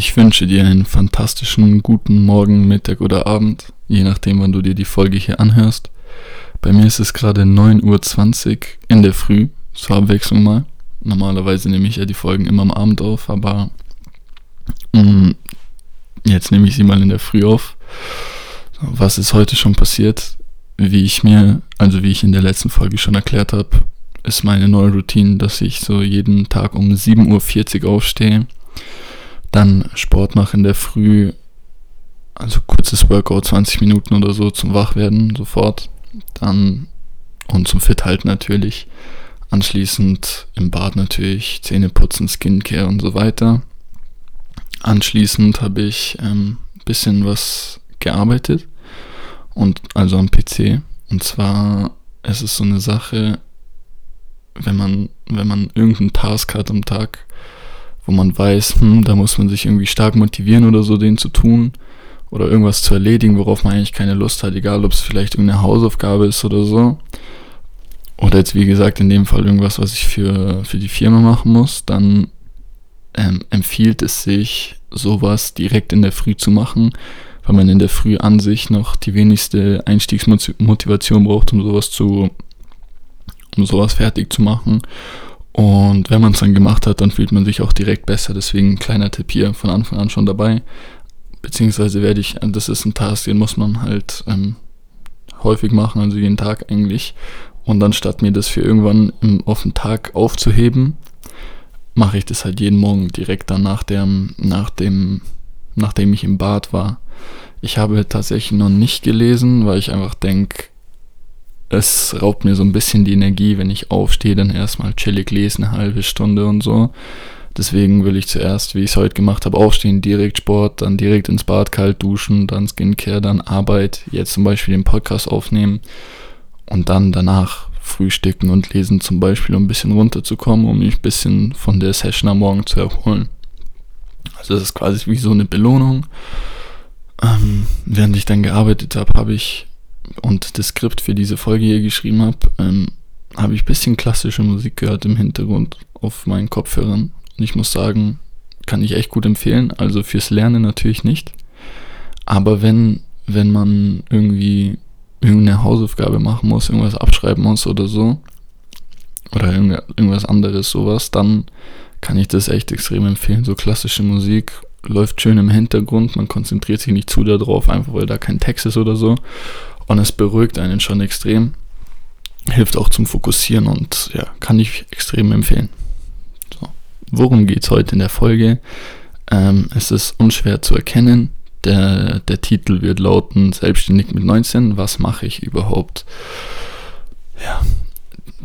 Ich wünsche dir einen fantastischen guten Morgen, Mittag oder Abend, je nachdem, wann du dir die Folge hier anhörst. Bei mir ist es gerade 9.20 Uhr in der Früh, zur Abwechslung mal. Normalerweise nehme ich ja die Folgen immer am Abend auf, aber mm, jetzt nehme ich sie mal in der Früh auf. Was ist heute schon passiert? Wie ich mir, also wie ich in der letzten Folge schon erklärt habe, ist meine neue Routine, dass ich so jeden Tag um 7.40 Uhr aufstehe dann Sport mache in der Früh, also kurzes Workout, 20 Minuten oder so zum Wachwerden sofort. Dann und zum Fit halten natürlich. Anschließend im Bad natürlich Zähne putzen, Skincare und so weiter. Anschließend habe ich ein ähm, bisschen was gearbeitet und also am PC. Und zwar es ist so eine Sache, wenn man wenn man irgendeinen Task hat am Tag, wo man weiß, hm, da muss man sich irgendwie stark motivieren oder so, den zu tun oder irgendwas zu erledigen, worauf man eigentlich keine Lust hat, egal ob es vielleicht irgendeine Hausaufgabe ist oder so. Oder jetzt wie gesagt in dem Fall irgendwas, was ich für, für die Firma machen muss, dann ähm, empfiehlt es sich, sowas direkt in der Früh zu machen, weil man in der Früh an sich noch die wenigste Einstiegsmotivation braucht, um sowas zu, um sowas fertig zu machen. Und wenn man es dann gemacht hat, dann fühlt man sich auch direkt besser. Deswegen ein kleiner Tipp hier von Anfang an schon dabei. Beziehungsweise werde ich, das ist ein Task, den muss man halt ähm, häufig machen, also jeden Tag eigentlich. Und dann statt mir das für irgendwann im, auf den Tag aufzuheben, mache ich das halt jeden Morgen direkt dann nach dem, nach dem, nachdem ich im Bad war. Ich habe tatsächlich noch nicht gelesen, weil ich einfach denke, es raubt mir so ein bisschen die Energie, wenn ich aufstehe, dann erstmal chillig lesen, eine halbe Stunde und so. Deswegen will ich zuerst, wie ich es heute gemacht habe, aufstehen, direkt Sport, dann direkt ins Bad kalt duschen, dann Skincare, dann Arbeit, jetzt zum Beispiel den Podcast aufnehmen und dann danach frühstücken und lesen zum Beispiel, um ein bisschen runterzukommen, um mich ein bisschen von der Session am Morgen zu erholen. Also das ist quasi wie so eine Belohnung. Ähm, während ich dann gearbeitet habe, habe ich und das Skript für diese Folge hier geschrieben habe, ähm, habe ich ein bisschen klassische Musik gehört im Hintergrund auf meinen Kopfhörern. Und ich muss sagen, kann ich echt gut empfehlen. Also fürs Lernen natürlich nicht. Aber wenn, wenn man irgendwie irgendeine Hausaufgabe machen muss, irgendwas abschreiben muss oder so, oder irgendwas anderes, sowas, dann kann ich das echt extrem empfehlen. So klassische Musik läuft schön im Hintergrund, man konzentriert sich nicht zu darauf, einfach weil da kein Text ist oder so. Und es beruhigt einen schon extrem. Hilft auch zum Fokussieren und ja, kann ich extrem empfehlen. So. Worum geht es heute in der Folge? Ähm, es ist unschwer zu erkennen. Der, der Titel wird lauten Selbstständig mit 19. Was mache ich überhaupt? Ja,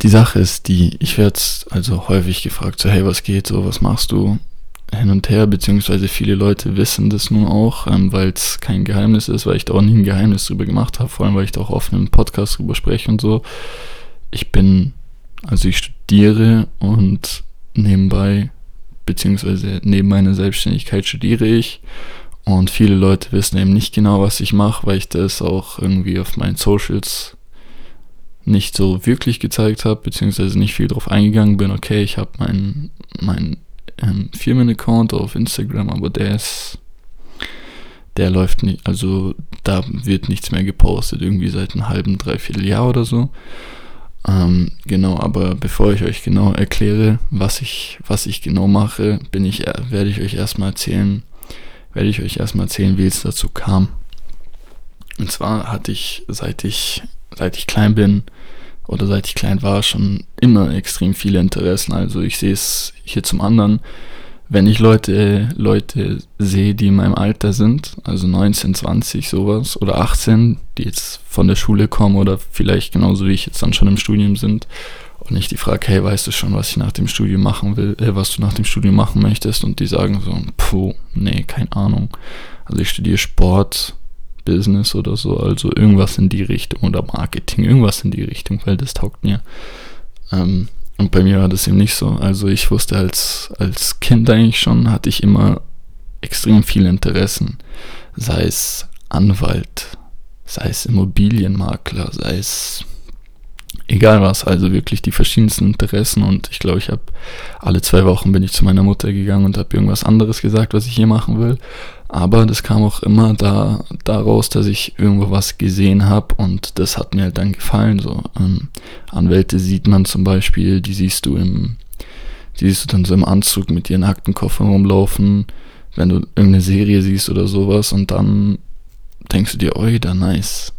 die Sache ist die, ich werde also häufig gefragt, so hey, was geht so, was machst du? Hin und her, beziehungsweise viele Leute wissen das nun auch, ähm, weil es kein Geheimnis ist, weil ich da auch nie ein Geheimnis drüber gemacht habe, vor allem weil ich da auch offen im Podcast drüber spreche und so. Ich bin, also ich studiere und nebenbei, beziehungsweise neben meiner Selbstständigkeit studiere ich und viele Leute wissen eben nicht genau, was ich mache, weil ich das auch irgendwie auf meinen Socials nicht so wirklich gezeigt habe, beziehungsweise nicht viel drauf eingegangen bin. Okay, ich habe mein, mein ähm, Firmenaccount auf Instagram, aber der ist, der läuft nicht, also da wird nichts mehr gepostet, irgendwie seit einem halben, dreiviertel Jahr oder so. Ähm, genau, aber bevor ich euch genau erkläre, was ich, was ich genau mache, bin ich, äh, werde ich euch erstmal erzählen, werde ich euch erstmal erzählen, wie es dazu kam. Und zwar hatte ich, seit ich, seit ich klein bin, oder seit ich klein war, schon immer extrem viele Interessen. Also ich sehe es hier zum anderen, wenn ich Leute, Leute sehe, die in meinem Alter sind, also 19, 20, sowas, oder 18, die jetzt von der Schule kommen oder vielleicht genauso wie ich jetzt dann schon im Studium sind, und ich die frage, hey, weißt du schon, was ich nach dem Studium machen will, äh, was du nach dem Studium machen möchtest? Und die sagen so, puh, nee, keine Ahnung. Also ich studiere Sport, Business oder so, also irgendwas in die Richtung oder Marketing, irgendwas in die Richtung, weil das taugt mir. Ähm, und bei mir war das eben nicht so. Also ich wusste als, als Kind eigentlich schon, hatte ich immer extrem viele Interessen. Sei es Anwalt, sei es Immobilienmakler, sei es egal was, also wirklich die verschiedensten Interessen und ich glaube, ich habe alle zwei Wochen bin ich zu meiner Mutter gegangen und habe irgendwas anderes gesagt, was ich hier machen will. Aber das kam auch immer da daraus, dass ich irgendwo was gesehen habe und das hat mir halt dann gefallen. So ähm, Anwälte sieht man zum Beispiel, die siehst du im, die siehst du dann so im Anzug mit ihren Aktenkoffer rumlaufen, wenn du irgendeine Serie siehst oder sowas und dann denkst du dir, oi, da nice.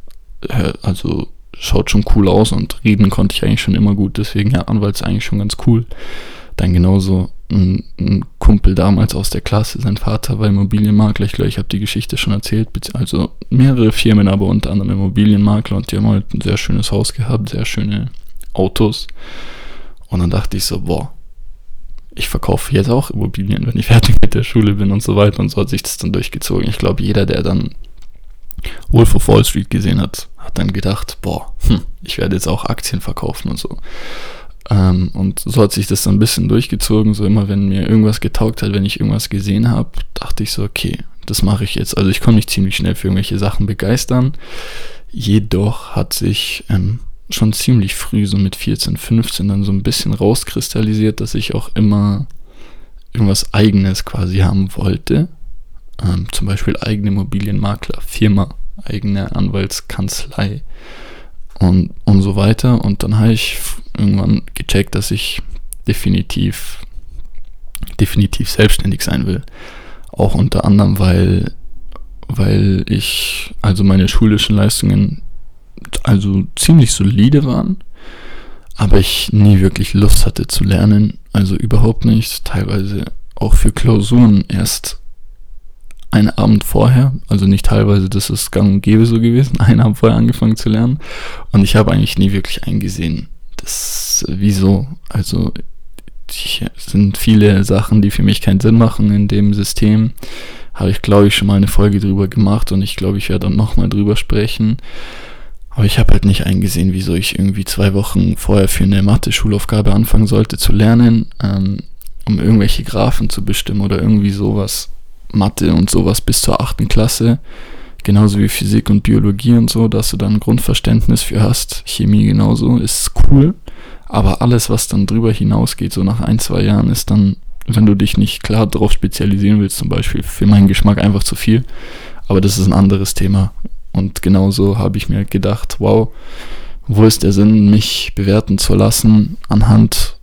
Also schaut schon cool aus und reden konnte ich eigentlich schon immer gut, deswegen ja, Anwalt ist eigentlich schon ganz cool. Dann genauso ein, ein, Kumpel damals aus der Klasse, sein Vater war Immobilienmakler, ich glaube, ich habe die Geschichte schon erzählt, also mehrere Firmen, aber unter anderem Immobilienmakler und die haben halt ein sehr schönes Haus gehabt, sehr schöne Autos. Und dann dachte ich so, boah, ich verkaufe jetzt auch Immobilien, wenn ich fertig mit der Schule bin und so weiter und so hat sich das dann durchgezogen. Ich glaube, jeder, der dann Wolf of Wall Street gesehen hat, hat dann gedacht, boah, hm, ich werde jetzt auch Aktien verkaufen und so. Ähm, und so hat sich das dann ein bisschen durchgezogen. So immer, wenn mir irgendwas getaugt hat, wenn ich irgendwas gesehen habe, dachte ich so, okay, das mache ich jetzt. Also ich konnte mich ziemlich schnell für irgendwelche Sachen begeistern. Jedoch hat sich ähm, schon ziemlich früh, so mit 14, 15, dann so ein bisschen rauskristallisiert, dass ich auch immer irgendwas eigenes quasi haben wollte. Ähm, zum Beispiel eigene Immobilienmakler, Firma, eigene Anwaltskanzlei und, und so weiter. Und dann habe ich irgendwann gecheckt, dass ich definitiv, definitiv selbstständig sein will. Auch unter anderem, weil, weil ich, also meine schulischen Leistungen also ziemlich solide waren, aber ich nie wirklich Lust hatte zu lernen, also überhaupt nicht, teilweise auch für Klausuren erst einen Abend vorher, also nicht teilweise, das ist gang und gäbe so gewesen, einen Abend vorher angefangen zu lernen und ich habe eigentlich nie wirklich eingesehen, das wieso, also es sind viele Sachen, die für mich keinen Sinn machen in dem System. Habe ich, glaube ich, schon mal eine Folge drüber gemacht und ich glaube, ich werde dann nochmal drüber sprechen. Aber ich habe halt nicht eingesehen, wieso ich irgendwie zwei Wochen vorher für eine Mathe-Schulaufgabe anfangen sollte zu lernen, ähm, um irgendwelche Graphen zu bestimmen oder irgendwie sowas. Mathe und sowas bis zur achten Klasse, genauso wie Physik und Biologie und so, dass du dann ein Grundverständnis für hast. Chemie genauso, ist cool. Aber alles, was dann drüber hinausgeht, so nach ein, zwei Jahren, ist dann, wenn du dich nicht klar darauf spezialisieren willst, zum Beispiel, für meinen Geschmack einfach zu viel. Aber das ist ein anderes Thema. Und genauso habe ich mir gedacht, wow, wo ist der Sinn, mich bewerten zu lassen anhand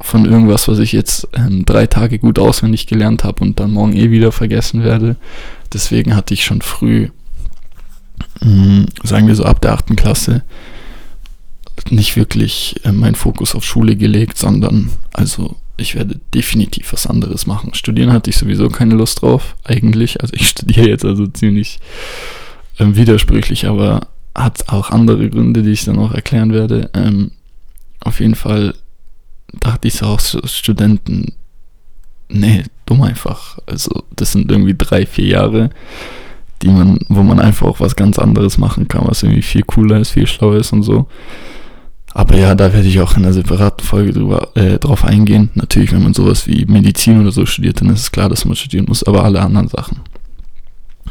von irgendwas, was ich jetzt ähm, drei Tage gut auswendig gelernt habe und dann morgen eh wieder vergessen werde. Deswegen hatte ich schon früh, mh, mm, sagen wir so ab der achten Klasse, nicht wirklich äh, meinen Fokus auf Schule gelegt, sondern also ich werde definitiv was anderes machen. Studieren hatte ich sowieso keine Lust drauf, eigentlich. Also ich studiere jetzt also ziemlich äh, widersprüchlich, aber hat auch andere Gründe, die ich dann auch erklären werde. Ähm, auf jeden Fall dachte ich auch Studenten, nee, dumm einfach. Also das sind irgendwie drei, vier Jahre, die man, wo man einfach auch was ganz anderes machen kann, was irgendwie viel cooler ist, viel schlauer ist und so. Aber ja, da werde ich auch in einer separaten Folge drüber, äh, drauf eingehen. Natürlich, wenn man sowas wie Medizin oder so studiert, dann ist es klar, dass man studieren muss, aber alle anderen Sachen.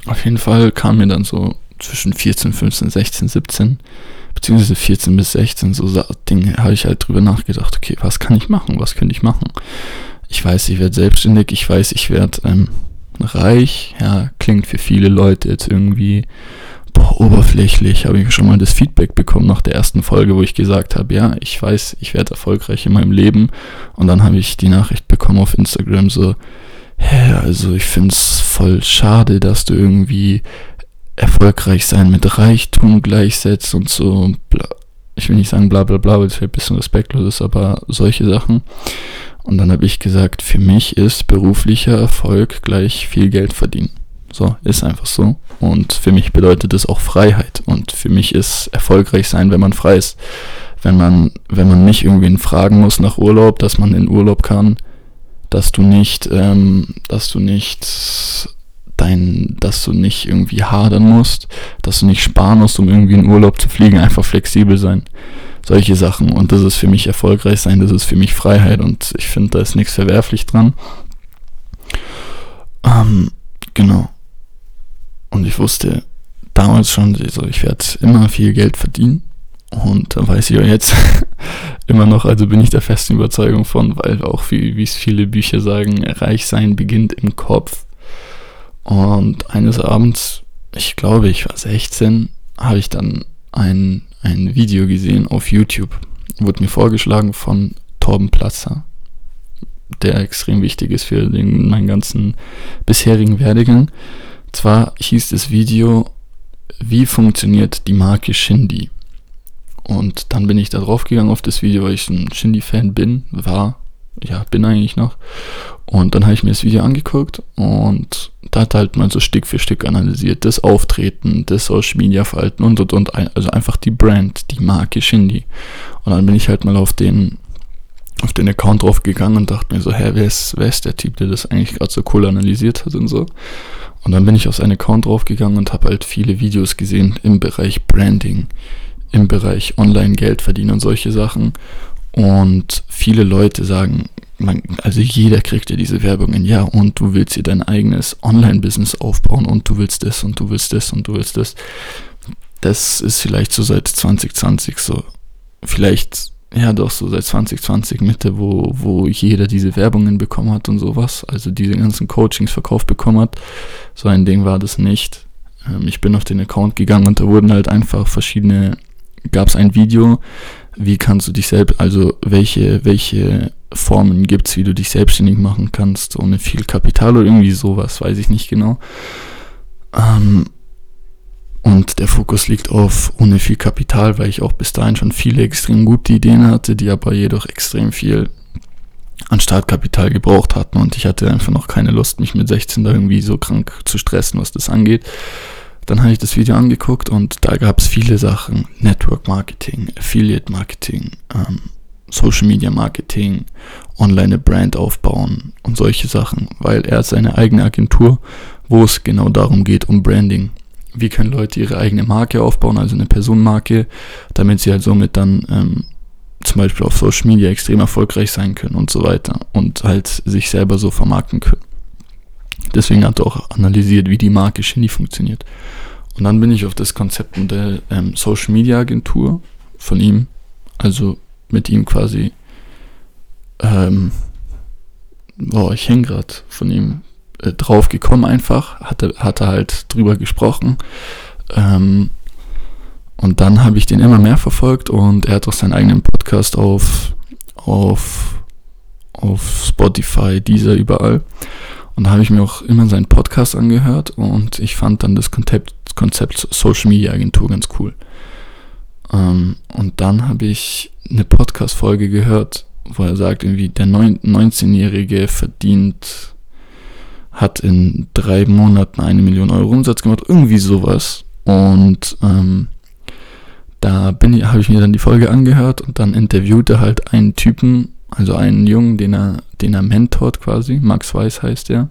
Auf jeden Fall kam mir dann so zwischen 14, 15, 16, 17 beziehungsweise 14 bis 16, so Dinge, habe ich halt drüber nachgedacht, okay, was kann ich machen, was könnte ich machen? Ich weiß, ich werde selbstständig, ich weiß, ich werde ähm, reich, ja, klingt für viele Leute jetzt irgendwie boah, oberflächlich, habe ich schon mal das Feedback bekommen nach der ersten Folge, wo ich gesagt habe, ja, ich weiß, ich werde erfolgreich in meinem Leben und dann habe ich die Nachricht bekommen auf Instagram so, hä, also ich finde es voll schade, dass du irgendwie erfolgreich sein mit Reichtum gleichsetzt und so. Ich will nicht sagen bla bla bla, weil es ein bisschen respektlos ist, aber solche Sachen. Und dann habe ich gesagt, für mich ist beruflicher Erfolg gleich viel Geld verdienen. So, ist einfach so. Und für mich bedeutet es auch Freiheit. Und für mich ist erfolgreich sein, wenn man frei ist. Wenn man, wenn man nicht irgendwen fragen muss nach Urlaub, dass man in Urlaub kann, dass du nicht, ähm, dass du nicht dein, dass du nicht irgendwie hadern musst, dass du nicht sparen musst, um irgendwie in Urlaub zu fliegen, einfach flexibel sein. Solche Sachen. Und das ist für mich erfolgreich sein, das ist für mich Freiheit und ich finde, da ist nichts verwerflich dran. Ähm, genau. Und ich wusste damals schon, also ich werde immer viel Geld verdienen Und da weiß ich ja jetzt immer noch, also bin ich der festen Überzeugung von, weil auch wie, es viele Bücher sagen, reich sein beginnt im Kopf. Und eines Abends, ich glaube, ich war 16, habe ich dann ein, ein Video gesehen auf YouTube. Wurde mir vorgeschlagen von Torben Platzer, der extrem wichtig ist für den, meinen ganzen bisherigen Werdegang. Zwar hieß das Video, wie funktioniert die Marke Shindy? Und dann bin ich da drauf gegangen auf das Video, weil ich ein Shindy-Fan bin, war, ja, bin eigentlich noch. Und dann habe ich mir das Video angeguckt und da hat halt mal so Stück für Stück analysiert, das Auftreten, das Social Media Verhalten und und und, also einfach die Brand, die Marke Shindy. Und dann bin ich halt mal auf den auf den Account drauf gegangen und dachte mir so, hä, wer ist, wer ist der Typ, der das eigentlich gerade so cool analysiert hat und so. Und dann bin ich auf seinen Account draufgegangen und habe halt viele Videos gesehen im Bereich Branding, im Bereich Online-Geld verdienen und solche Sachen. Und viele Leute sagen, man, also jeder kriegt ja diese Werbungen, ja, und du willst dir dein eigenes Online-Business aufbauen und du willst das und du willst das und du willst das. Das ist vielleicht so seit 2020 so. Vielleicht, ja doch, so seit 2020 Mitte, wo, wo jeder diese Werbungen bekommen hat und sowas. Also diese ganzen Coachings verkauft bekommen hat. So ein Ding war das nicht. Ähm, ich bin auf den Account gegangen und da wurden halt einfach verschiedene gab es ein Video, wie kannst du dich selbst, also welche, welche Formen gibt es, wie du dich selbstständig machen kannst, ohne viel Kapital oder irgendwie sowas, weiß ich nicht genau. Ähm, und der Fokus liegt auf ohne viel Kapital, weil ich auch bis dahin schon viele extrem gute Ideen hatte, die aber jedoch extrem viel an Startkapital gebraucht hatten und ich hatte einfach noch keine Lust, mich mit 16 da irgendwie so krank zu stressen, was das angeht. Dann habe ich das Video angeguckt und da gab es viele Sachen. Network Marketing, Affiliate Marketing, ähm, Social Media Marketing, online Brand aufbauen und solche Sachen, weil er hat seine eigene Agentur, wo es genau darum geht, um Branding. Wie können Leute ihre eigene Marke aufbauen, also eine Personenmarke, damit sie halt somit dann ähm, zum Beispiel auf Social Media extrem erfolgreich sein können und so weiter und halt sich selber so vermarkten können. Deswegen hat er auch analysiert, wie die Marke Shindy funktioniert. Und dann bin ich auf das Konzept der ähm, Social Media Agentur von ihm, also mit ihm quasi, ähm, boah, ich hänge gerade von ihm äh, drauf gekommen einfach, hatte, hatte halt drüber gesprochen. Ähm, und dann habe ich den immer mehr verfolgt und er hat auch seinen eigenen Podcast auf, auf, auf Spotify, dieser überall. Und da habe ich mir auch immer seinen Podcast angehört und ich fand dann das Konzept, Konzept Social Media Agentur ganz cool. Ähm, und dann habe ich eine Podcast-Folge gehört, wo er sagt, irgendwie der 19-Jährige verdient, hat in drei Monaten eine Million Euro Umsatz gemacht, irgendwie sowas. Und ähm, da habe ich mir dann die Folge angehört und dann interviewt er halt einen Typen, also einen Jungen, den er, den er mentort quasi, Max Weiß heißt er.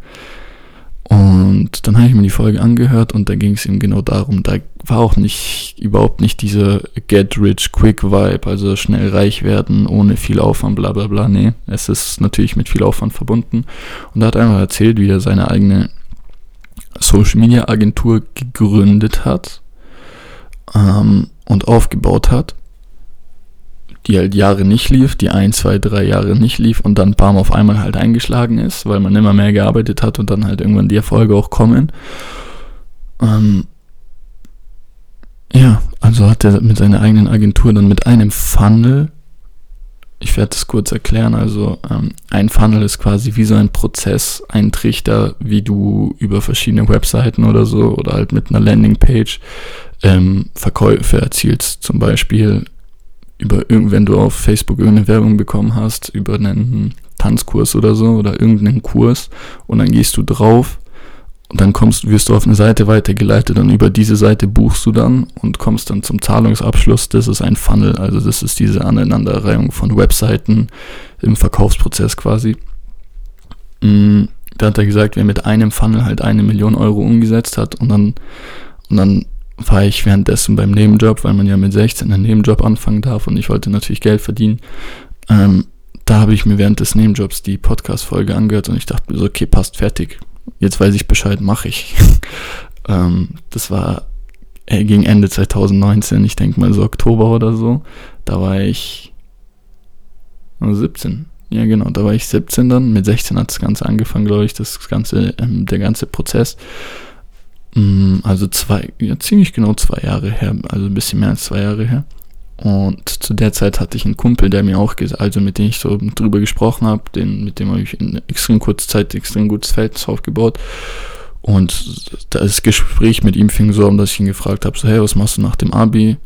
Und dann habe ich mir die Folge angehört und da ging es ihm genau darum, da war auch nicht, überhaupt nicht dieser Get Rich Quick Vibe, also schnell reich werden, ohne viel Aufwand, bla bla bla. Nee, es ist natürlich mit viel Aufwand verbunden. Und er hat einfach erzählt, wie er seine eigene Social Media Agentur gegründet hat ähm, und aufgebaut hat die halt Jahre nicht lief, die ein, zwei, drei Jahre nicht lief und dann Palm auf einmal halt eingeschlagen ist, weil man immer mehr gearbeitet hat und dann halt irgendwann die Erfolge auch kommen. Ähm, ja, also hat er mit seiner eigenen Agentur dann mit einem Funnel, ich werde das kurz erklären, also ähm, ein Funnel ist quasi wie so ein Prozess, ein Trichter, wie du über verschiedene Webseiten oder so oder halt mit einer Landingpage ähm, Verkäufe erzielst. Zum Beispiel über wenn du auf Facebook irgendeine Werbung bekommen hast, über einen Tanzkurs oder so oder irgendeinen Kurs und dann gehst du drauf und dann kommst, wirst du auf eine Seite weitergeleitet und über diese Seite buchst du dann und kommst dann zum Zahlungsabschluss. Das ist ein Funnel, also das ist diese Aneinanderreihung von Webseiten im Verkaufsprozess quasi. Mm, da hat er gesagt, wer mit einem Funnel halt eine Million Euro umgesetzt hat und dann, und dann war ich währenddessen beim Nebenjob, weil man ja mit 16 einen Nebenjob anfangen darf und ich wollte natürlich Geld verdienen. Ähm, da habe ich mir während des Nebenjobs die Podcast-Folge angehört und ich dachte mir so, okay, passt fertig. Jetzt weiß ich Bescheid, mache ich. ähm, das war äh, gegen Ende 2019, ich denke mal so Oktober oder so, da war ich 17. Ja, genau, da war ich 17 dann. Mit 16 hat das Ganze angefangen, glaube ich, das ganze, ähm, der ganze Prozess. Mm, also zwei, ja, ziemlich genau zwei Jahre her, also ein bisschen mehr als zwei Jahre her. Und zu der Zeit hatte ich einen Kumpel, der mir auch, also mit dem ich so drüber gesprochen habe, den, mit dem habe ich in extrem kurzer Zeit extrem gutes Verhältnis aufgebaut. Und das Gespräch mit ihm fing so an, dass ich ihn gefragt habe, so, hey, was machst du nach dem Abi?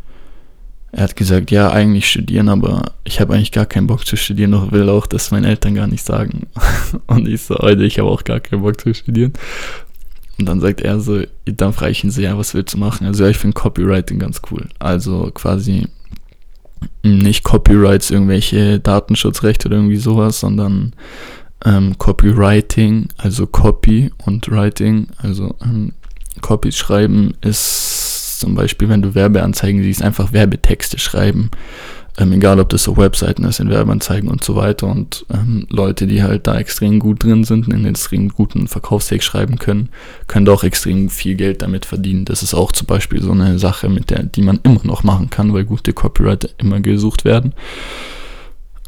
Er hat gesagt, ja, eigentlich studieren, aber ich habe eigentlich gar keinen Bock zu studieren, doch will auch das meinen Eltern gar nicht sagen. Und ich so, heute, ich habe auch gar keinen Bock zu studieren. Und dann sagt er so, dann frage ich ihn so, ja, was willst du machen? Also ja, ich finde Copywriting ganz cool. Also quasi nicht Copyrights, irgendwelche Datenschutzrechte oder irgendwie sowas, sondern ähm, Copywriting, also Copy und Writing, also ähm, Copies schreiben ist zum Beispiel, wenn du Werbeanzeigen siehst, einfach Werbetexte schreiben ähm, egal ob das so Webseiten ist, in Werbeanzeigen und so weiter und ähm, Leute, die halt da extrem gut drin sind, einen extrem guten Verkaufstext schreiben können, können da auch extrem viel Geld damit verdienen. Das ist auch zum Beispiel so eine Sache, mit der, die man immer noch machen kann, weil gute Copywriter immer gesucht werden.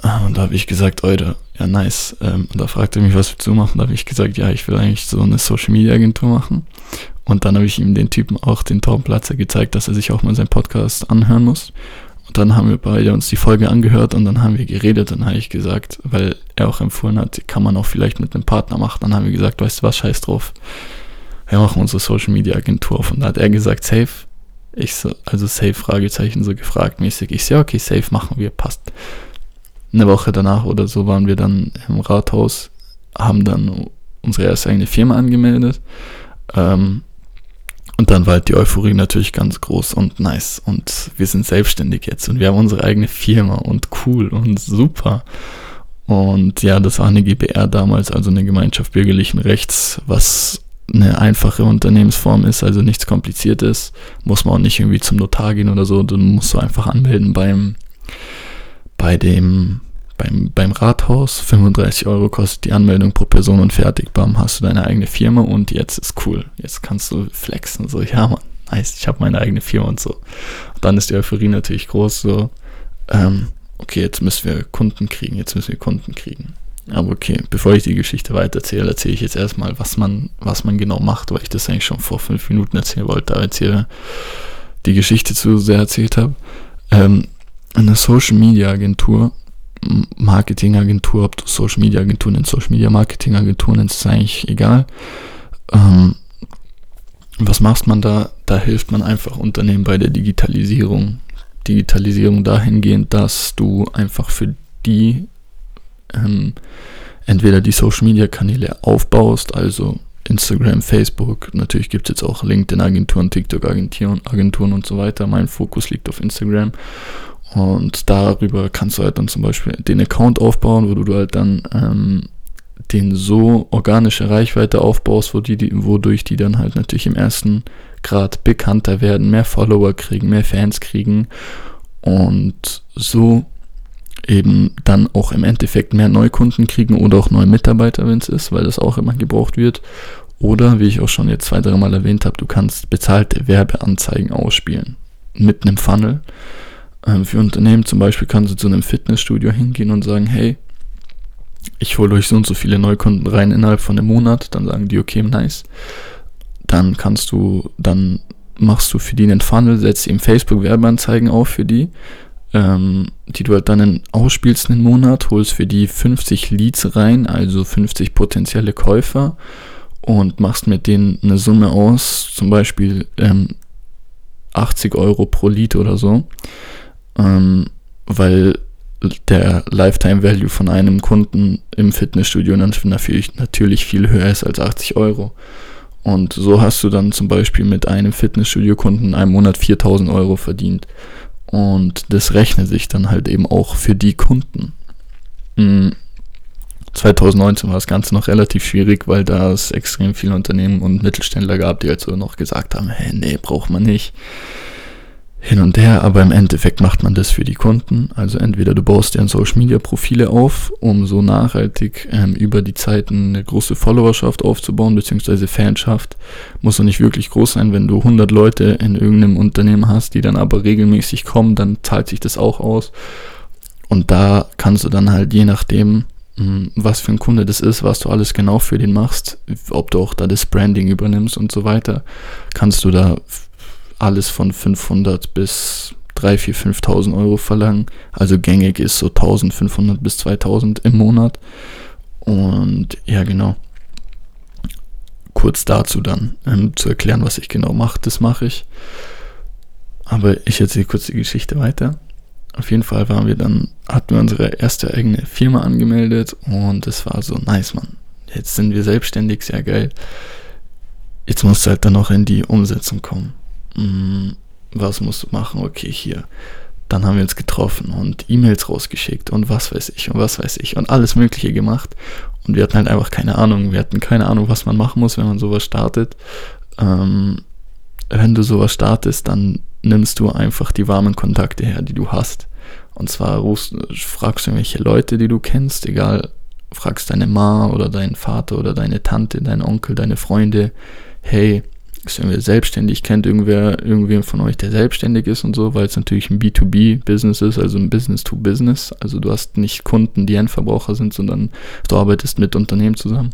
Ah, und da habe ich gesagt, Leute, ja nice. Ähm, und da fragte er mich, was willst du machen? Da habe ich gesagt, ja, ich will eigentlich so eine Social Media Agentur machen. Und dann habe ich ihm den Typen auch den Taubenplatzer gezeigt, dass er sich auch mal seinen Podcast anhören muss. Und dann haben wir beide uns die Folge angehört und dann haben wir geredet. Dann habe ich gesagt, weil er auch empfohlen hat, kann man auch vielleicht mit einem Partner machen. Dann haben wir gesagt, weißt du was, scheiß drauf. Wir machen unsere Social Media Agentur auf. Und da hat er gesagt, safe. Ich so, also safe, Fragezeichen, so gefragt mäßig. Ich so, okay, safe machen wir, passt. Eine Woche danach oder so waren wir dann im Rathaus, haben dann unsere erste eigene Firma angemeldet. Ähm, und dann war halt die Euphorie natürlich ganz groß und nice. Und wir sind selbstständig jetzt und wir haben unsere eigene Firma und cool und super. Und ja, das war eine GBR damals, also eine Gemeinschaft bürgerlichen Rechts, was eine einfache Unternehmensform ist, also nichts kompliziertes. Muss man auch nicht irgendwie zum Notar gehen oder so. Du musst so einfach anmelden beim, bei dem beim, beim Rathaus. 35 Euro kostet die Anmeldung pro Person und fertig, bam, hast du deine eigene Firma und jetzt ist cool. Jetzt kannst du flexen, so, ja, man, nice, ich habe meine eigene Firma und so. Und dann ist die Euphorie natürlich groß, so, ähm, okay, jetzt müssen wir Kunden kriegen, jetzt müssen wir Kunden kriegen. Aber okay, bevor ich die Geschichte weiter erzähle, ich jetzt erstmal, was man, was man genau macht, weil ich das eigentlich schon vor fünf Minuten erzählen wollte, aber jetzt hier die Geschichte zu sehr erzählt habe. Ähm, eine Social Media Agentur Marketingagentur, ob du Social Media Agentur nennst, Social Media Marketing Agentur nennst, ist eigentlich egal. Ähm, was macht man da? Da hilft man einfach Unternehmen bei der Digitalisierung. Digitalisierung dahingehend, dass du einfach für die ähm, entweder die Social Media Kanäle aufbaust, also Instagram, Facebook, natürlich gibt es jetzt auch LinkedIn-Agenturen, TikTok-Agenturen und so weiter. Mein Fokus liegt auf Instagram und darüber kannst du halt dann zum Beispiel den Account aufbauen, wo du halt dann ähm, den so organische Reichweite aufbaust, wo die, die, wodurch die dann halt natürlich im ersten Grad bekannter werden, mehr Follower kriegen, mehr Fans kriegen und so eben dann auch im Endeffekt mehr Neukunden kriegen oder auch neue Mitarbeiter, wenn es ist, weil das auch immer gebraucht wird. Oder, wie ich auch schon jetzt zwei, drei Mal erwähnt habe, du kannst bezahlte Werbeanzeigen ausspielen mit einem Funnel. Ähm, für Unternehmen zum Beispiel kannst du zu einem Fitnessstudio hingehen und sagen, hey, ich hole euch so und so viele Neukunden rein innerhalb von einem Monat. Dann sagen die, okay, nice. Dann kannst du, dann machst du für die einen Funnel, setzt ihm Facebook-Werbeanzeigen auf für die, ähm, die du halt dann ausspielst einen Monat, holst für die 50 Leads rein, also 50 potenzielle Käufer und machst mit denen eine Summe aus, zum Beispiel ähm, 80 Euro pro Lead oder so ähm, weil der Lifetime Value von einem Kunden im Fitnessstudio natürlich, natürlich viel höher ist als 80 Euro. Und so hast du dann zum Beispiel mit einem Fitnessstudio-Kunden in einem Monat 4000 Euro verdient. Und das rechnet sich dann halt eben auch für die Kunden. 2019 hm. war das Ganze noch relativ schwierig, weil da es extrem viele Unternehmen und Mittelständler gab, die halt so noch gesagt haben, hey, nee, braucht man nicht hin und her, aber im Endeffekt macht man das für die Kunden. Also entweder du baust dir Social Media Profile auf, um so nachhaltig ähm, über die Zeiten eine große Followerschaft aufzubauen, beziehungsweise Fanschaft. Muss doch nicht wirklich groß sein, wenn du 100 Leute in irgendeinem Unternehmen hast, die dann aber regelmäßig kommen, dann zahlt sich das auch aus. Und da kannst du dann halt je nachdem, hm, was für ein Kunde das ist, was du alles genau für den machst, ob du auch da das Branding übernimmst und so weiter, kannst du da alles von 500 bis 3, 4, 5.000 Euro verlangen. Also gängig ist so 1.500 bis 2.000 im Monat. Und ja, genau. Kurz dazu dann, ähm, zu erklären, was ich genau mache, das mache ich. Aber ich erzähle kurz die Geschichte weiter. Auf jeden Fall waren wir dann, hatten wir unsere erste eigene Firma angemeldet und es war so nice, man. Jetzt sind wir selbstständig, sehr geil. Jetzt musst du halt dann noch in die Umsetzung kommen. Mm, was musst du machen? Okay, hier. Dann haben wir uns getroffen und E-Mails rausgeschickt und was weiß ich und was weiß ich und alles Mögliche gemacht. Und wir hatten halt einfach keine Ahnung. Wir hatten keine Ahnung, was man machen muss, wenn man sowas startet. Ähm, wenn du sowas startest, dann nimmst du einfach die warmen Kontakte her, die du hast. Und zwar rufst, fragst du irgendwelche Leute, die du kennst, egal, fragst deine Ma oder deinen Vater oder deine Tante, deinen Onkel, deine Freunde, hey, ist irgendwer selbstständig, kennt irgendwer, irgendwer von euch, der selbstständig ist und so, weil es natürlich ein B2B-Business ist, also ein Business-to-Business. Also du hast nicht Kunden, die Endverbraucher sind, sondern du arbeitest mit Unternehmen zusammen.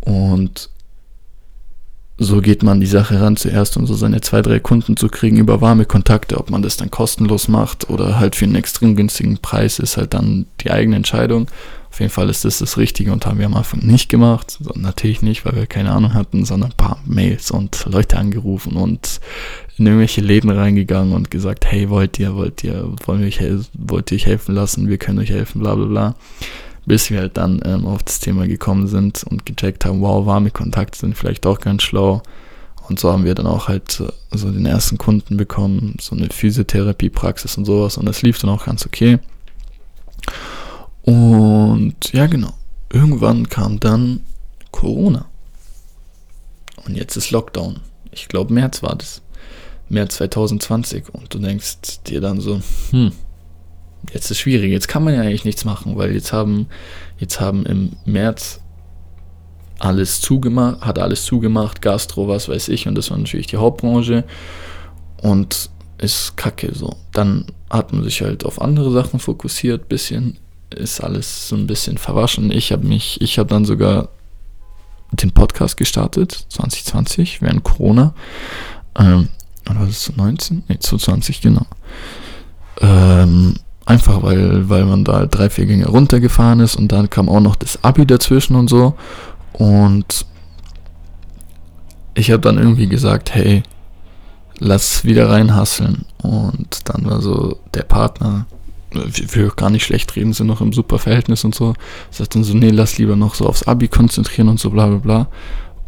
Und so geht man die Sache ran zuerst, um so seine zwei, drei Kunden zu kriegen über warme Kontakte. Ob man das dann kostenlos macht oder halt für einen extrem günstigen Preis, ist halt dann die eigene Entscheidung. Auf jeden Fall ist das das Richtige und haben wir am Anfang nicht gemacht. Natürlich nicht, weil wir keine Ahnung hatten, sondern ein paar Mails und Leute angerufen und in irgendwelche Läden reingegangen und gesagt, hey, wollt ihr, wollt ihr, wollen wir wollt ihr euch helfen lassen, wir können euch helfen, bla bla bla. Bis wir halt dann ähm, auf das Thema gekommen sind und gecheckt haben, wow, warme Kontakte sind vielleicht auch ganz schlau. Und so haben wir dann auch halt äh, so den ersten Kunden bekommen, so eine Physiotherapiepraxis und sowas. Und das lief dann auch ganz okay. Und ja, genau. Irgendwann kam dann Corona. Und jetzt ist Lockdown. Ich glaube, März war das. März 2020. Und du denkst dir dann so, hm, jetzt ist schwierig. Jetzt kann man ja eigentlich nichts machen, weil jetzt haben, jetzt haben im März alles zugemacht, hat alles zugemacht, Gastro, was weiß ich. Und das war natürlich die Hauptbranche. Und ist kacke so. Dann hat man sich halt auf andere Sachen fokussiert, bisschen ist alles so ein bisschen verwaschen. Ich habe mich, ich habe dann sogar den Podcast gestartet, 2020, während Corona. Ähm, oder war das 19? Ne, 2020, genau. Ähm, einfach weil, weil man da drei, vier Gänge runtergefahren ist und dann kam auch noch das Abi dazwischen und so. Und ich habe dann irgendwie gesagt, hey, lass wieder reinhasseln. Und dann war so der Partner, will gar nicht schlecht reden, sind noch im super Verhältnis und so. Sagt dann so, nee, lass lieber noch so aufs Abi konzentrieren und so bla bla bla.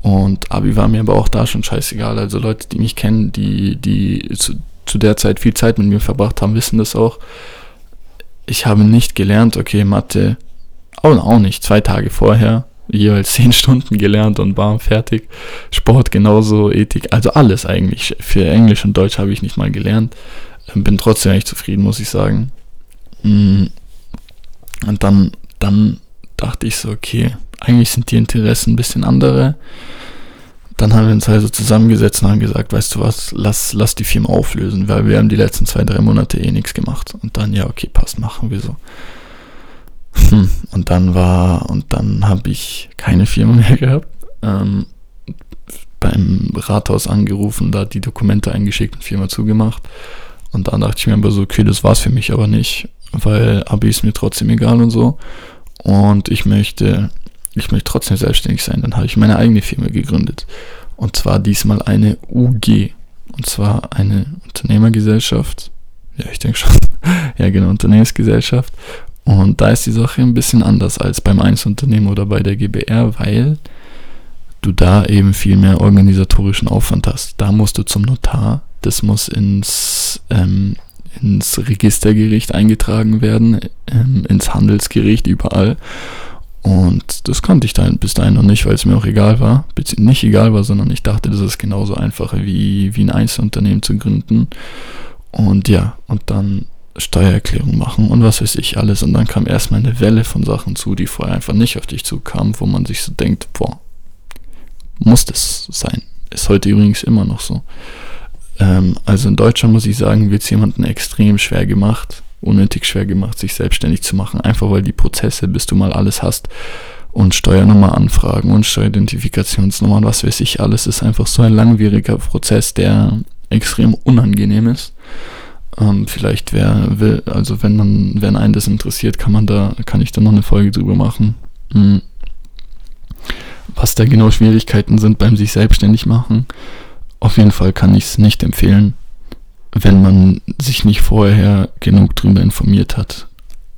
Und Abi war mir aber auch da schon scheißegal. Also Leute, die mich kennen, die, die zu, zu der Zeit viel Zeit mit mir verbracht haben, wissen das auch. Ich habe nicht gelernt, okay, Mathe, auch, auch nicht, zwei Tage vorher, jeweils zehn Stunden gelernt und war fertig. Sport genauso, Ethik, also alles eigentlich. Für Englisch und Deutsch habe ich nicht mal gelernt. Bin trotzdem echt zufrieden, muss ich sagen. Mm. Und dann, dann dachte ich so, okay, eigentlich sind die Interessen ein bisschen andere. Dann haben wir uns also zusammengesetzt und haben gesagt, weißt du was, lass, lass die Firma auflösen, weil wir haben die letzten zwei, drei Monate eh nichts gemacht. Und dann, ja, okay, passt, machen wir so. Hm. Und dann war, und dann habe ich keine Firma mehr gehabt. Ähm, beim Rathaus angerufen, da die Dokumente eingeschickt und Firma zugemacht. Und dann dachte ich mir aber so, okay, das war's für mich aber nicht weil Abi ist mir trotzdem egal und so. Und ich möchte, ich möchte trotzdem selbstständig sein. Dann habe ich meine eigene Firma gegründet. Und zwar diesmal eine UG. Und zwar eine Unternehmergesellschaft. Ja, ich denke schon. ja, genau, Unternehmensgesellschaft. Und da ist die Sache ein bisschen anders als beim Einzelunternehmen oder bei der GBR, weil du da eben viel mehr organisatorischen Aufwand hast. Da musst du zum Notar, das muss ins ähm, ins Registergericht eingetragen werden, ähm, ins Handelsgericht, überall. Und das konnte ich dann bis dahin noch nicht, weil es mir auch egal war. Nicht egal war, sondern ich dachte, das ist genauso einfach wie, wie ein Einzelunternehmen zu gründen. Und ja, und dann Steuererklärung machen und was weiß ich alles. Und dann kam erstmal eine Welle von Sachen zu, die vorher einfach nicht auf dich zukamen, wo man sich so denkt, boah, muss das sein. Ist heute übrigens immer noch so. Ähm, also in Deutschland muss ich sagen, wird es jemandem extrem schwer gemacht, unnötig schwer gemacht, sich selbstständig zu machen, einfach weil die Prozesse, bis du mal alles hast und Steuernummer anfragen und Steueridentifikationsnummer und was weiß ich alles, ist einfach so ein langwieriger Prozess, der extrem unangenehm ist. Ähm, vielleicht wer will, also wenn dann, wenn einen das interessiert, kann man da, kann ich da noch eine Folge drüber machen. Mhm. Was da genau Schwierigkeiten sind beim sich selbstständig machen. Auf jeden Fall kann ich es nicht empfehlen, wenn man sich nicht vorher genug drüber informiert hat.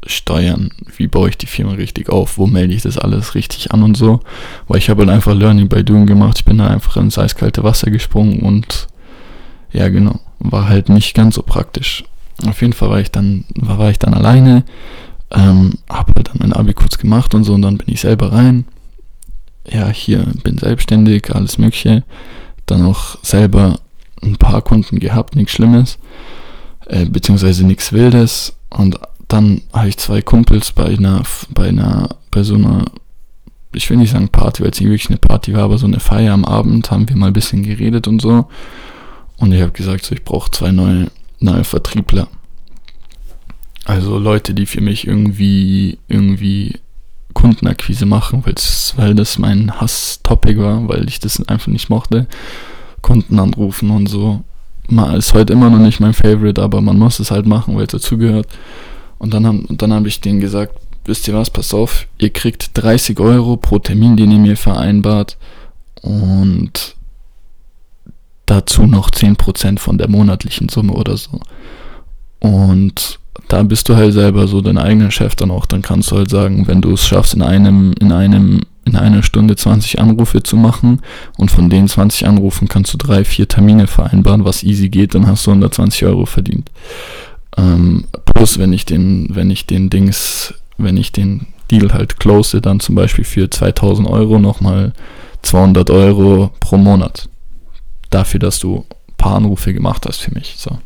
Steuern, wie baue ich die Firma richtig auf, wo melde ich das alles richtig an und so. Weil ich habe halt einfach Learning by Doing gemacht. Ich bin da einfach ins eiskalte Wasser gesprungen und ja genau, war halt nicht ganz so praktisch. Auf jeden Fall war ich dann, war, war ich dann alleine, ähm, habe halt dann mein Abi kurz gemacht und so und dann bin ich selber rein. Ja, hier bin selbstständig, alles mögliche. Dann auch selber ein paar Kunden gehabt, nichts Schlimmes, äh, beziehungsweise nichts Wildes. Und dann habe ich zwei Kumpels bei einer, bei einer, bei so einer, ich will nicht sagen Party, weil es nicht wirklich eine Party war, aber so eine Feier am Abend haben wir mal ein bisschen geredet und so. Und ich habe gesagt, so, ich brauche zwei neue, neue Vertriebler. Also Leute, die für mich irgendwie, irgendwie Kundenakquise machen, weil das mein Hass-Topic war, weil ich das einfach nicht mochte. Kunden anrufen und so. Ist heute immer noch nicht mein Favorite, aber man muss es halt machen, weil es dazugehört. Und dann, haben, dann habe ich denen gesagt, wisst ihr was, pass auf, ihr kriegt 30 Euro pro Termin, den ihr mir vereinbart. Und dazu noch 10% von der monatlichen Summe oder so. Und da bist du halt selber so dein eigener Chef dann auch. Dann kannst du halt sagen, wenn du es schaffst, in einem, in einem, in einer Stunde 20 Anrufe zu machen und von den 20 Anrufen kannst du drei, vier Termine vereinbaren, was easy geht, dann hast du 120 Euro verdient. Ähm, plus, wenn ich den, wenn ich den Dings, wenn ich den Deal halt close, dann zum Beispiel für 2000 Euro nochmal 200 Euro pro Monat dafür, dass du ein paar Anrufe gemacht hast für mich. So.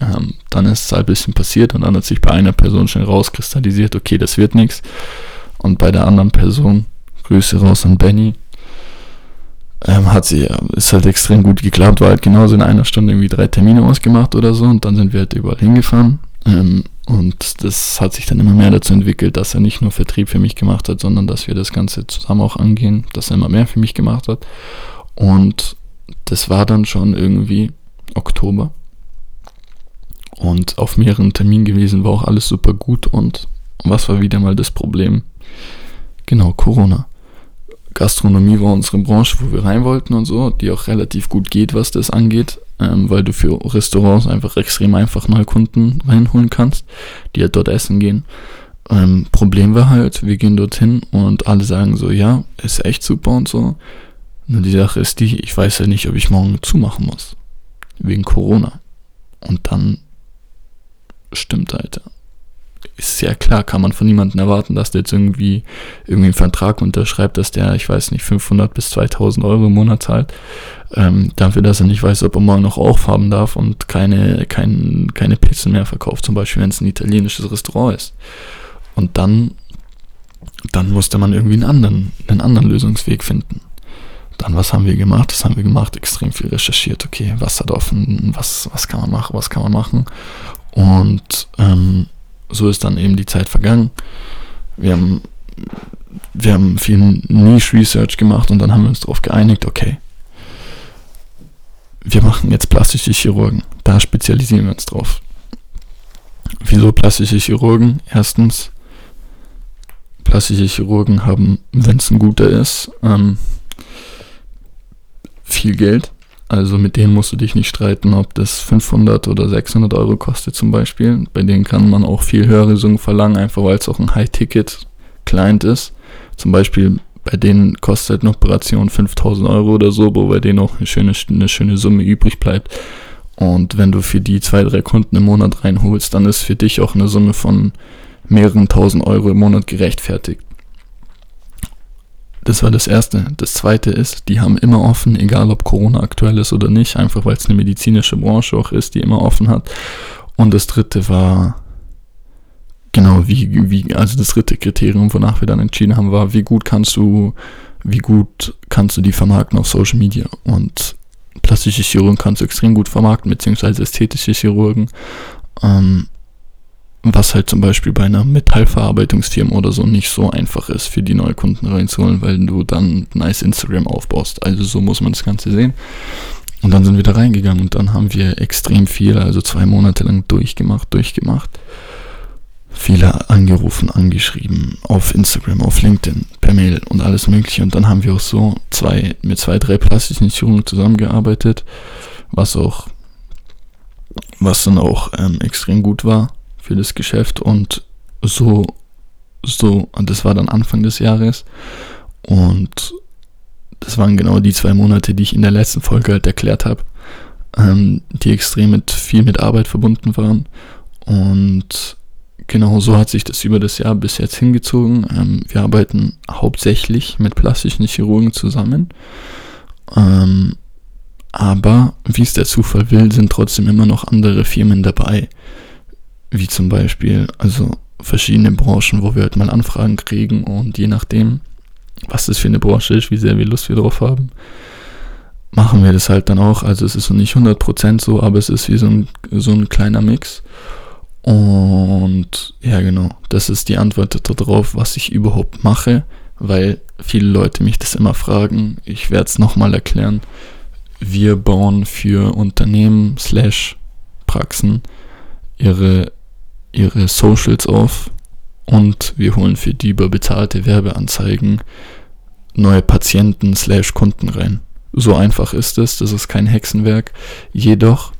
Ähm, dann ist es halt ein bisschen passiert und dann hat sich bei einer Person schon rauskristallisiert, okay, das wird nichts. Und bei der anderen Person, Grüße raus an Benny, ähm, hat sie, ist halt extrem gut geklappt, war halt genauso in einer Stunde irgendwie drei Termine ausgemacht oder so und dann sind wir halt überall hingefahren. Ähm, und das hat sich dann immer mehr dazu entwickelt, dass er nicht nur Vertrieb für mich gemacht hat, sondern dass wir das Ganze zusammen auch angehen, dass er immer mehr für mich gemacht hat. Und das war dann schon irgendwie Oktober. Und auf mehreren Terminen gewesen war auch alles super gut. Und was war wieder mal das Problem? Genau, Corona. Gastronomie war unsere Branche, wo wir rein wollten und so, die auch relativ gut geht, was das angeht, ähm, weil du für Restaurants einfach extrem einfach neue Kunden reinholen kannst, die halt dort essen gehen. Ähm, Problem war halt, wir gehen dorthin und alle sagen so, ja, ist echt super und so. Nur die Sache ist die, ich weiß ja nicht, ob ich morgen zumachen muss. Wegen Corona. Und dann stimmt, Alter. Ist ja klar, kann man von niemandem erwarten, dass der jetzt irgendwie, irgendwie einen Vertrag unterschreibt, dass der, ich weiß nicht, 500 bis 2000 Euro im Monat zahlt. Ähm, dafür, dass er nicht weiß, ob er morgen noch aufhaben darf und keine, kein, keine Pizzen mehr verkauft, zum Beispiel, wenn es ein italienisches Restaurant ist. Und dann, dann musste man irgendwie einen anderen, einen anderen Lösungsweg finden. Dann, was haben wir gemacht? Das haben wir gemacht, extrem viel recherchiert. Okay, was hat offen, was, was kann man machen, was kann man machen? Und ähm, so ist dann eben die Zeit vergangen. Wir haben, wir haben viel Niche-Research gemacht und dann haben wir uns darauf geeinigt, okay, wir machen jetzt plastische Chirurgen. Da spezialisieren wir uns drauf. Wieso plastische Chirurgen? Erstens, plastische Chirurgen haben, wenn es ein guter ist, ähm, viel Geld. Also mit denen musst du dich nicht streiten, ob das 500 oder 600 Euro kostet zum Beispiel. Bei denen kann man auch viel höhere Summen verlangen, einfach weil es auch ein High-Ticket-Client ist. Zum Beispiel bei denen kostet eine Operation 5000 Euro oder so, wo bei denen auch eine schöne, eine schöne Summe übrig bleibt. Und wenn du für die zwei, drei Kunden im Monat reinholst, dann ist für dich auch eine Summe von mehreren tausend Euro im Monat gerechtfertigt Das war das Erste. Das Zweite ist, die haben immer offen, egal ob Corona aktuell ist oder nicht, einfach weil es eine medizinische Branche auch ist, die immer offen hat. Und das Dritte war, genau, wie, wie, also das dritte Kriterium, wonach wir dann entschieden haben, war, wie gut kannst du, wie gut kannst du die vermarkten auf Social Media. Und plastische Chirurgen kannst du extrem gut vermarkten, beziehungsweise ästhetische Chirurgen. Ähm, was halt zum Beispiel bei einer Metallverarbeitungsfirma oder so nicht so einfach ist, für die neue Kunden reinzuholen, weil du dann nice Instagram aufbaust. Also so muss man das Ganze sehen. Und dann sind wir da reingegangen und dann haben wir extrem viel, also zwei Monate lang durchgemacht, durchgemacht. Viele angerufen, angeschrieben, auf Instagram, auf LinkedIn, per Mail und alles mögliche. Und dann haben wir auch so zwei, mit zwei, drei plastischen Chirurgen zusammengearbeitet, was auch, was dann auch ähm, extrem gut war für das Geschäft und so, so, und das war dann Anfang des Jahres und das waren genau die zwei Monate, die ich in der letzten Folge halt erklärt habe, ähm, die extrem mit viel mit Arbeit verbunden waren und genau so hat sich das über das Jahr bis jetzt hingezogen. Ähm, wir arbeiten hauptsächlich mit plastischen Chirurgen zusammen. Ähm, aber wie es der Zufall will, sind trotzdem immer noch andere Firmen dabei, wie zum Beispiel, also verschiedene Branchen, wo wir halt mal Anfragen kriegen und je nachdem, was das für eine Branche ist, wie sehr wir Lust wir drauf haben, machen wir das halt dann auch. Also es ist so nicht 100% so, aber es ist wie so ein, so ein kleiner Mix. Und ja, genau, das ist die Antwort darauf, was ich überhaupt mache, weil viele Leute mich das immer fragen. Ich werde es nochmal erklären. Wir bauen für Unternehmen slash Praxen ihre ihre Socials auf und wir holen für die über bezahlte Werbeanzeigen neue Patienten slash Kunden rein. So einfach ist es, das ist kein Hexenwerk. Jedoch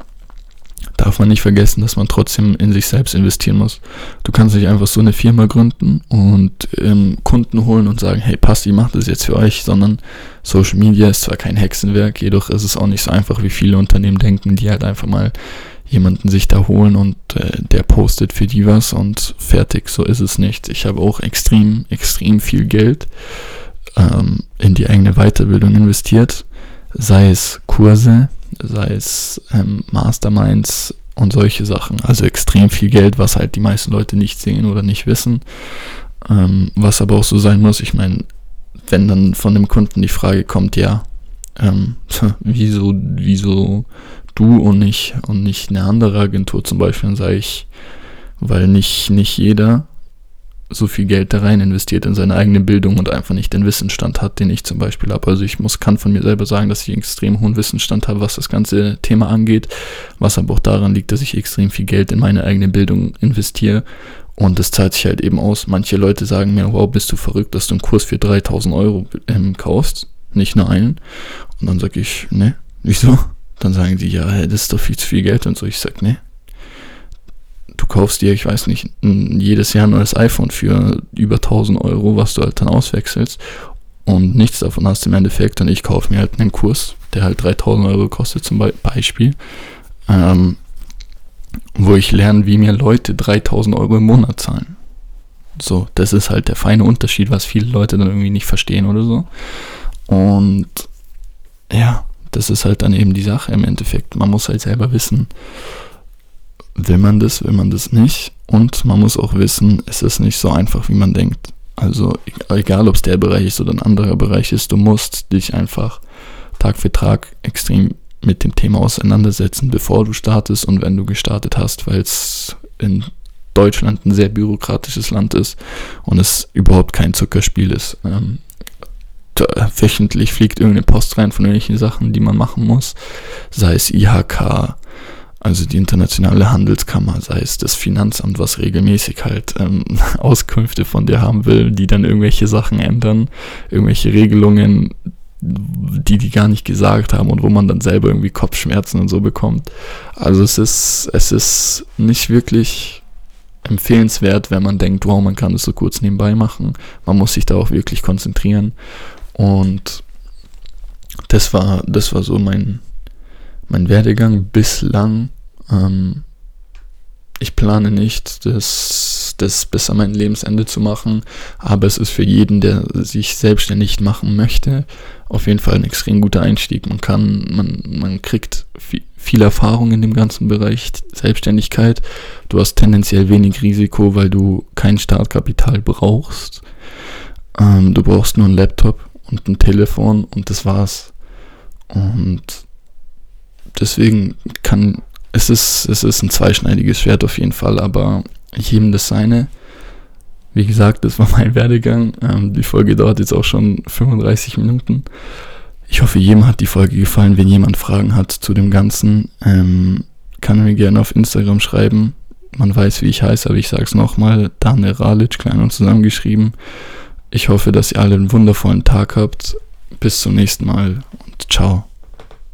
darf man nicht vergessen, dass man trotzdem in sich selbst investieren muss. Du kannst nicht einfach so eine Firma gründen und ähm, Kunden holen und sagen, hey, passt, ich mache das jetzt für euch, sondern Social Media ist zwar kein Hexenwerk, jedoch ist es auch nicht so einfach, wie viele Unternehmen denken, die halt einfach mal jemanden sich da holen und äh, der postet für die was und fertig, so ist es nicht. Ich habe auch extrem, extrem viel Geld ähm, in die eigene Weiterbildung investiert, sei es Kurse, sei es ähm, Masterminds und solche Sachen. Also extrem viel Geld, was halt die meisten Leute nicht sehen oder nicht wissen. Ähm, was aber auch so sein muss, ich meine, wenn dann von dem Kunden die Frage kommt, ja, ähm, wieso, wieso du und nicht und nicht eine andere Agentur zum Beispiel, dann sage ich, weil nicht, nicht jeder so viel Geld da rein investiert in seine eigene Bildung und einfach nicht den Wissensstand hat, den ich zum Beispiel habe. Also ich muss, kann von mir selber sagen, dass ich extrem hohen Wissensstand habe, was das ganze Thema angeht, was aber auch daran liegt, dass ich extrem viel Geld in meine eigene Bildung investiere und das zahlt sich halt eben aus. Manche Leute sagen mir, wow, bist du verrückt, dass du einen Kurs für 3000 Euro ähm, kaufst, nicht nur einen. Und dann sage ich, ne, wieso? Dann sagen die, ja, das ist doch viel zu viel Geld und so. Ich sag, nee. Du kaufst dir, ich weiß nicht, jedes Jahr ein neues iPhone für über 1000 Euro, was du halt dann auswechselst. Und nichts davon hast im Endeffekt. Und ich kaufe mir halt einen Kurs, der halt 3000 Euro kostet zum Beispiel. Ähm, wo ich lerne, wie mir Leute 3000 Euro im Monat zahlen. So, das ist halt der feine Unterschied, was viele Leute dann irgendwie nicht verstehen oder so. Und ja, das ist halt dann eben die Sache im Endeffekt. Man muss halt selber wissen, will man das, will man das nicht. Und man muss auch wissen, es ist nicht so einfach, wie man denkt. Also egal, ob es der Bereich ist oder ein anderer Bereich ist, du musst dich einfach Tag für Tag extrem mit dem Thema auseinandersetzen, bevor du startest und wenn du gestartet hast, weil es in Deutschland ein sehr bürokratisches Land ist und es überhaupt kein Zuckerspiel ist. Ähm, wöchentlich fliegt irgendeine Post rein von irgendwelchen Sachen, die man machen muss. Sei es IHK, also die internationale Handelskammer, sei es das Finanzamt, was regelmäßig halt ähm, Auskünfte von dir haben will, die dann irgendwelche Sachen ändern, irgendwelche Regelungen, die die gar nicht gesagt haben und wo man dann selber irgendwie Kopfschmerzen und so bekommt. Also es ist, es ist nicht wirklich empfehlenswert, wenn man denkt, wow, man kann das so kurz nebenbei machen. Man muss sich da auch wirklich konzentrieren. Und das war, das war so mein, mein Werdegang bislang. Ähm, ich plane nicht, das das bis an mein Lebensende zu machen. Aber es ist für jeden, der sich selbstständig machen möchte, auf jeden Fall ein extrem guter Einstieg. Man kann, man, man kriegt viel, Erfahrung in dem ganzen Bereich Selbstständigkeit. Du hast tendenziell wenig Risiko, weil du kein Startkapital brauchst. Ähm, du brauchst nur einen Laptop und ein Telefon und das war's. Und deswegen kann es ist, es ist ein zweischneidiges Schwert auf jeden Fall, aber jedem das seine. Wie gesagt, das war mein Werdegang. Ähm, die Folge dauert jetzt auch schon 35 Minuten. Ich hoffe, jedem hat die Folge gefallen. Wenn jemand Fragen hat zu dem Ganzen, ähm, kann er mir gerne auf Instagram schreiben. Man weiß, wie ich heiße, aber ich sage es nochmal. Daniel Ralic, klein und zusammengeschrieben. Ich hoffe, dass ihr alle einen wundervollen Tag habt. Bis zum nächsten Mal und ciao.